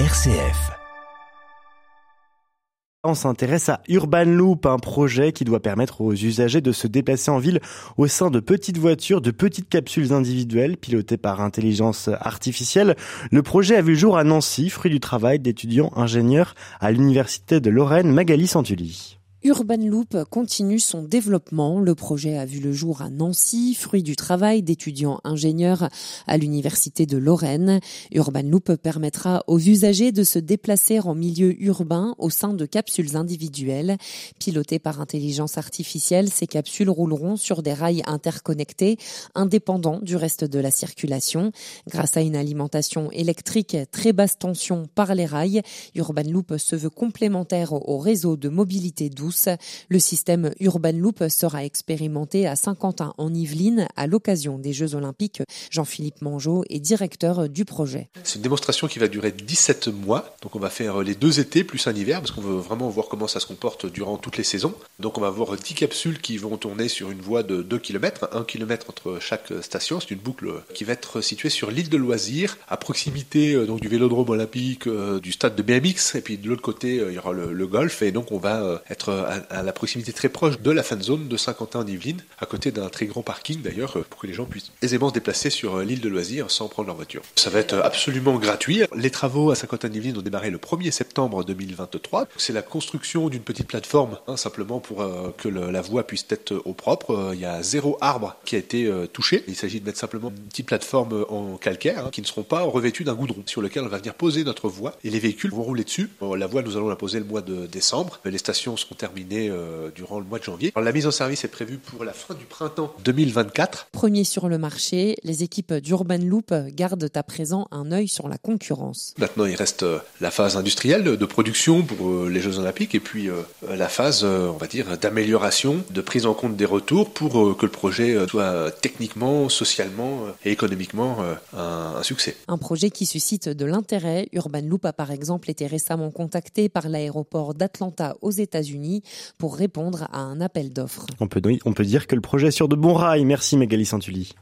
RCF. On s'intéresse à Urban Loop, un projet qui doit permettre aux usagers de se déplacer en ville au sein de petites voitures, de petites capsules individuelles pilotées par intelligence artificielle. Le projet a vu le jour à Nancy, fruit du travail d'étudiants ingénieurs à l'université de Lorraine, Magali Santulli. Urban Loop continue son développement. Le projet a vu le jour à Nancy, fruit du travail d'étudiants ingénieurs à l'université de Lorraine. Urban Loop permettra aux usagers de se déplacer en milieu urbain au sein de capsules individuelles. Pilotées par intelligence artificielle, ces capsules rouleront sur des rails interconnectés, indépendants du reste de la circulation. Grâce à une alimentation électrique très basse tension par les rails, Urban Loop se veut complémentaire au réseau de mobilité douce le système Urban Loop sera expérimenté à Saint-Quentin en Yvelines à l'occasion des Jeux Olympiques. Jean-Philippe Mangeot est directeur du projet. C'est une démonstration qui va durer 17 mois. Donc on va faire les deux étés plus un hiver parce qu'on veut vraiment voir comment ça se comporte durant toutes les saisons. Donc on va avoir 10 capsules qui vont tourner sur une voie de 2 km, 1 km entre chaque station. C'est une boucle qui va être située sur l'île de loisirs à proximité euh, donc du vélodrome olympique, euh, du stade de BMX et puis de l'autre côté euh, il y aura le, le golf et donc on va être à, la proximité très proche de la fan zone de Saint-Quentin en Yvelines, à côté d'un très grand parking d'ailleurs, pour que les gens puissent aisément se déplacer sur euh, l'île de loisirs sans prendre leur voiture. Ça va être absolument gratuit. Les travaux à Saint-Quentin en Yvelines ont démarré le 1er septembre 2023. C'est la construction d'une petite plateforme, hein, simplement pour euh, que la voie puisse être au propre. Euh, il y a zéro arbre qui a été touché. Il s'agit de mettre simplement une petite plateforme en calcaire hein, qui ne seront pas revêtues d'un goudron sur lequel on va venir poser notre voie et les véhicules vont rouler dessus. la voie, nous allons la poser le mois de décembre. Les stations seront terminées euh, durant le mois de janvier. la mise en service est prévue pour la fin du printemps 2024. Premier sur le marché, les équipes d'Urban Loop gardent à présent un œil sur la concurrence. Maintenant, il reste euh, la phase industrielle de production pour euh, les Jeux Olympiques et puis la phase, on va dire, d'amélioration, de prise en compte des retours pour que le projet soit techniquement, socialement et économiquement un, un succès. Un projet qui suscite de l'intérêt. Urban Loop a par exemple été récemment contacté par l'aéroport d'Atlanta aux États-Unis pour répondre à un appel d'offres. On peut, dire que le projet est sur de bons rails. Merci Magali Santulli.